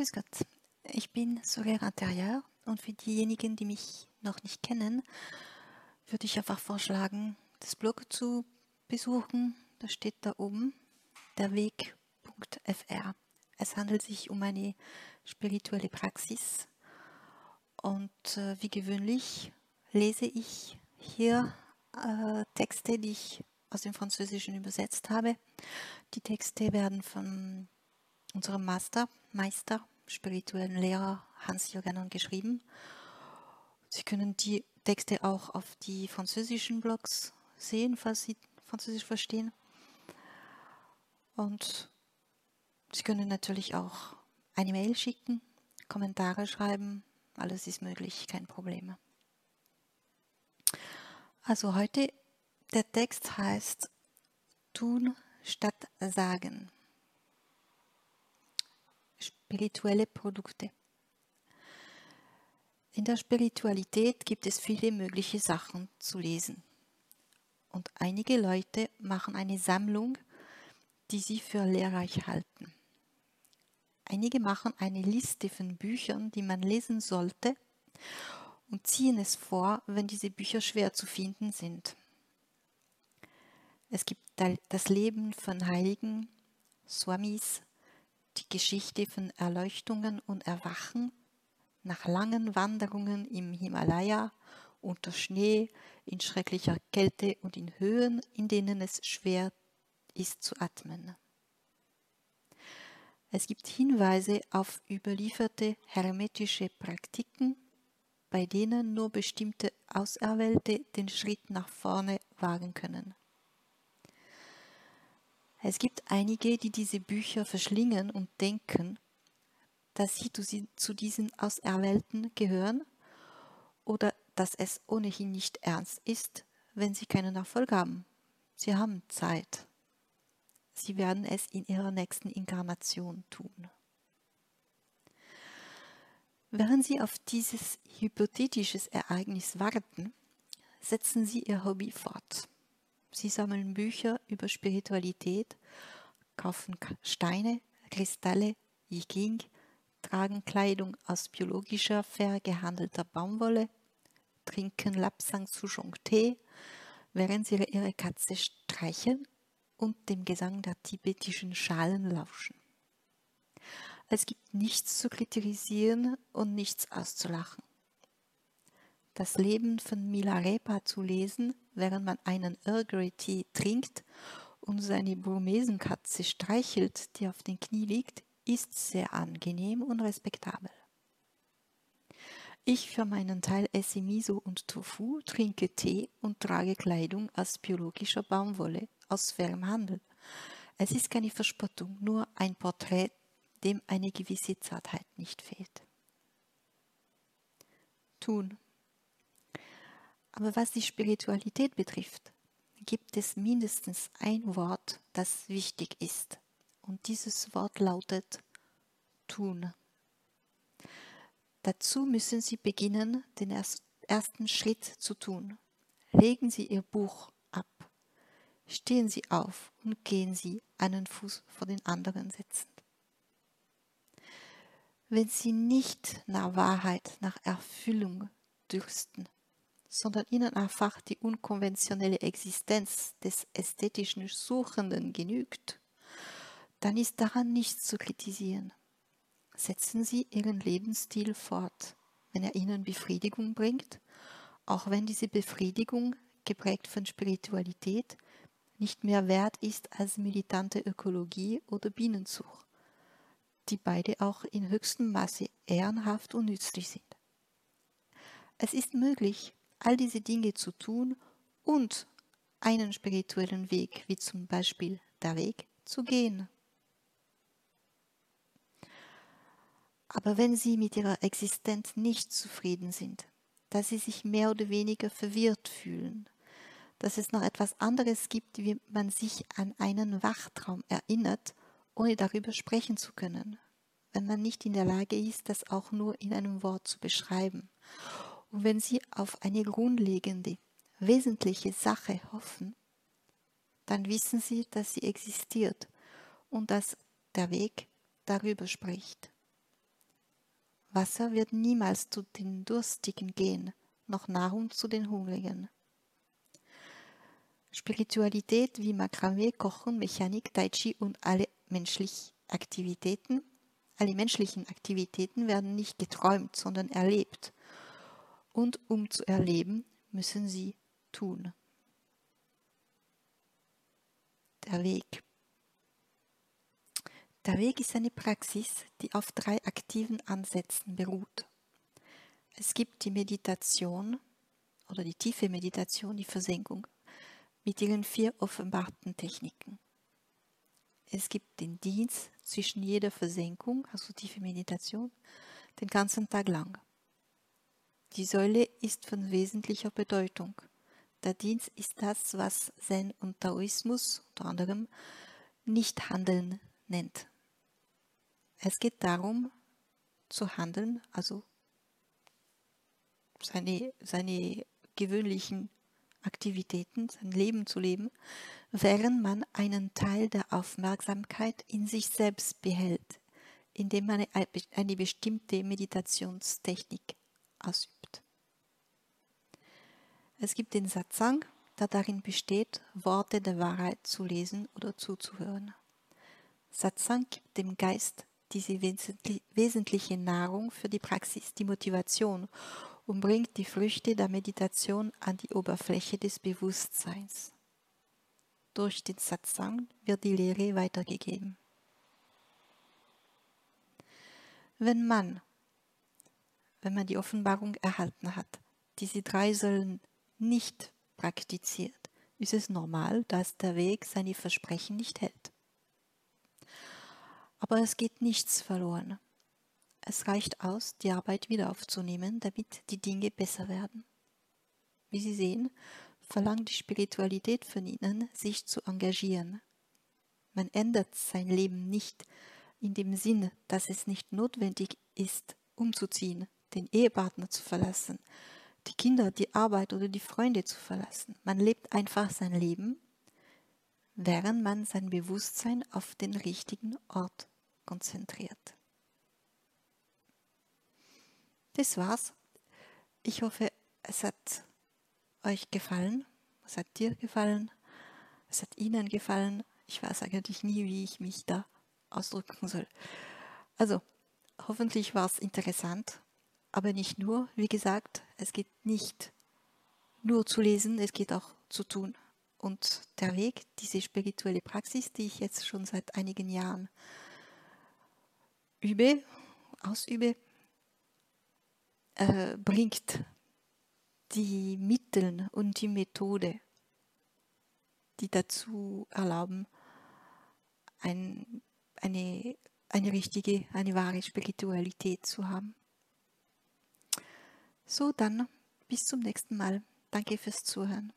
Grüß Gott. Ich bin Soler Interieur und für diejenigen, die mich noch nicht kennen, würde ich einfach vorschlagen, das Blog zu besuchen. Da steht da oben der Weg.fr. Es handelt sich um eine spirituelle Praxis und äh, wie gewöhnlich lese ich hier äh, Texte, die ich aus dem Französischen übersetzt habe. Die Texte werden von unserem Master, Meister, spirituellen Lehrer Hans-Jürgen geschrieben. Sie können die Texte auch auf die französischen Blogs sehen, falls Sie Französisch verstehen. Und Sie können natürlich auch eine Mail schicken, Kommentare schreiben, alles ist möglich, kein Problem. Also heute, der Text heißt Tun statt Sagen. Spirituelle Produkte. In der Spiritualität gibt es viele mögliche Sachen zu lesen. Und einige Leute machen eine Sammlung, die sie für lehrreich halten. Einige machen eine Liste von Büchern, die man lesen sollte und ziehen es vor, wenn diese Bücher schwer zu finden sind. Es gibt das Leben von Heiligen, Swamis, die Geschichte von Erleuchtungen und Erwachen nach langen Wanderungen im Himalaya, unter Schnee, in schrecklicher Kälte und in Höhen, in denen es schwer ist zu atmen. Es gibt Hinweise auf überlieferte hermetische Praktiken, bei denen nur bestimmte Auserwählte den Schritt nach vorne wagen können. Es gibt einige, die diese Bücher verschlingen und denken, dass sie zu diesen Auserwählten gehören oder dass es ohnehin nicht ernst ist, wenn sie keinen Erfolg haben. Sie haben Zeit. Sie werden es in ihrer nächsten Inkarnation tun. Während Sie auf dieses hypothetisches Ereignis warten, setzen Sie Ihr Hobby fort. Sie sammeln Bücher über Spiritualität, kaufen Steine, Kristalle, Yiking, tragen Kleidung aus biologischer, fair gehandelter Baumwolle, trinken Lapsang Sushong Tee, während sie ihre Katze streicheln und dem Gesang der tibetischen Schalen lauschen. Es gibt nichts zu kritisieren und nichts auszulachen. Das Leben von Milarepa zu lesen, während man einen Earl Grey Tee trinkt und seine Burmesenkatze streichelt, die auf den Knie liegt, ist sehr angenehm und respektabel. Ich für meinen Teil esse Miso und Tofu, trinke Tee und trage Kleidung aus biologischer Baumwolle aus fairem Handel. Es ist keine Verspottung, nur ein Porträt, dem eine gewisse Zartheit nicht fehlt. Tun. Aber was die Spiritualität betrifft, gibt es mindestens ein Wort, das wichtig ist. Und dieses Wort lautet tun. Dazu müssen Sie beginnen, den ersten Schritt zu tun. Legen Sie Ihr Buch ab. Stehen Sie auf und gehen Sie einen Fuß vor den anderen setzend. Wenn Sie nicht nach Wahrheit, nach Erfüllung dürsten, sondern Ihnen einfach die unkonventionelle Existenz des ästhetischen Suchenden genügt, dann ist daran nichts zu kritisieren. Setzen Sie Ihren Lebensstil fort, wenn er Ihnen Befriedigung bringt, auch wenn diese Befriedigung, geprägt von Spiritualität, nicht mehr wert ist als militante Ökologie oder Bienenzucht, die beide auch in höchstem Maße ehrenhaft und nützlich sind. Es ist möglich, all diese Dinge zu tun und einen spirituellen Weg, wie zum Beispiel der Weg, zu gehen. Aber wenn sie mit ihrer Existenz nicht zufrieden sind, dass sie sich mehr oder weniger verwirrt fühlen, dass es noch etwas anderes gibt, wie man sich an einen Wachtraum erinnert, ohne darüber sprechen zu können, wenn man nicht in der Lage ist, das auch nur in einem Wort zu beschreiben. Und wenn sie auf eine grundlegende, wesentliche Sache hoffen, dann wissen sie, dass sie existiert und dass der Weg darüber spricht. Wasser wird niemals zu den Durstigen gehen, noch Nahrung zu den Hungrigen. Spiritualität wie Makramee, Kochen, Mechanik, Tai Chi und alle menschlichen Aktivitäten, alle menschlichen Aktivitäten werden nicht geträumt, sondern erlebt. Und um zu erleben, müssen sie tun. Der Weg. Der Weg ist eine Praxis, die auf drei aktiven Ansätzen beruht. Es gibt die Meditation oder die tiefe Meditation, die Versenkung mit ihren vier offenbarten Techniken. Es gibt den Dienst zwischen jeder Versenkung, also tiefe Meditation, den ganzen Tag lang. Die Säule ist von wesentlicher Bedeutung. Der Dienst ist das, was Zen und Taoismus unter anderem nicht Handeln nennt. Es geht darum, zu handeln, also seine, seine gewöhnlichen Aktivitäten, sein Leben zu leben, während man einen Teil der Aufmerksamkeit in sich selbst behält, indem man eine, eine bestimmte Meditationstechnik ausübt. Es gibt den Satsang, der darin besteht, Worte der Wahrheit zu lesen oder zuzuhören. Satsang gibt dem Geist diese wesentliche Nahrung für die Praxis, die Motivation und bringt die Früchte der Meditation an die Oberfläche des Bewusstseins. Durch den Satsang wird die Lehre weitergegeben. Wenn man, wenn man die Offenbarung erhalten hat, diese drei Säulen nicht praktiziert, ist es normal, dass der Weg seine Versprechen nicht hält. Aber es geht nichts verloren. Es reicht aus, die Arbeit wieder aufzunehmen, damit die Dinge besser werden. Wie Sie sehen, verlangt die Spiritualität von Ihnen, sich zu engagieren. Man ändert sein Leben nicht in dem Sinn, dass es nicht notwendig ist, umzuziehen, den Ehepartner zu verlassen, die Kinder, die Arbeit oder die Freunde zu verlassen. Man lebt einfach sein Leben, während man sein Bewusstsein auf den richtigen Ort konzentriert. Das war's. Ich hoffe, es hat euch gefallen. Es hat dir gefallen. Es hat Ihnen gefallen. Ich weiß eigentlich nie, wie ich mich da ausdrücken soll. Also, hoffentlich war es interessant, aber nicht nur. Wie gesagt, es geht nicht nur zu lesen, es geht auch zu tun. Und der Weg, diese spirituelle Praxis, die ich jetzt schon seit einigen Jahren übe, ausübe, äh, bringt die Mittel und die Methode, die dazu erlauben, ein, eine, eine richtige, eine wahre Spiritualität zu haben. So, dann bis zum nächsten Mal. Danke fürs Zuhören.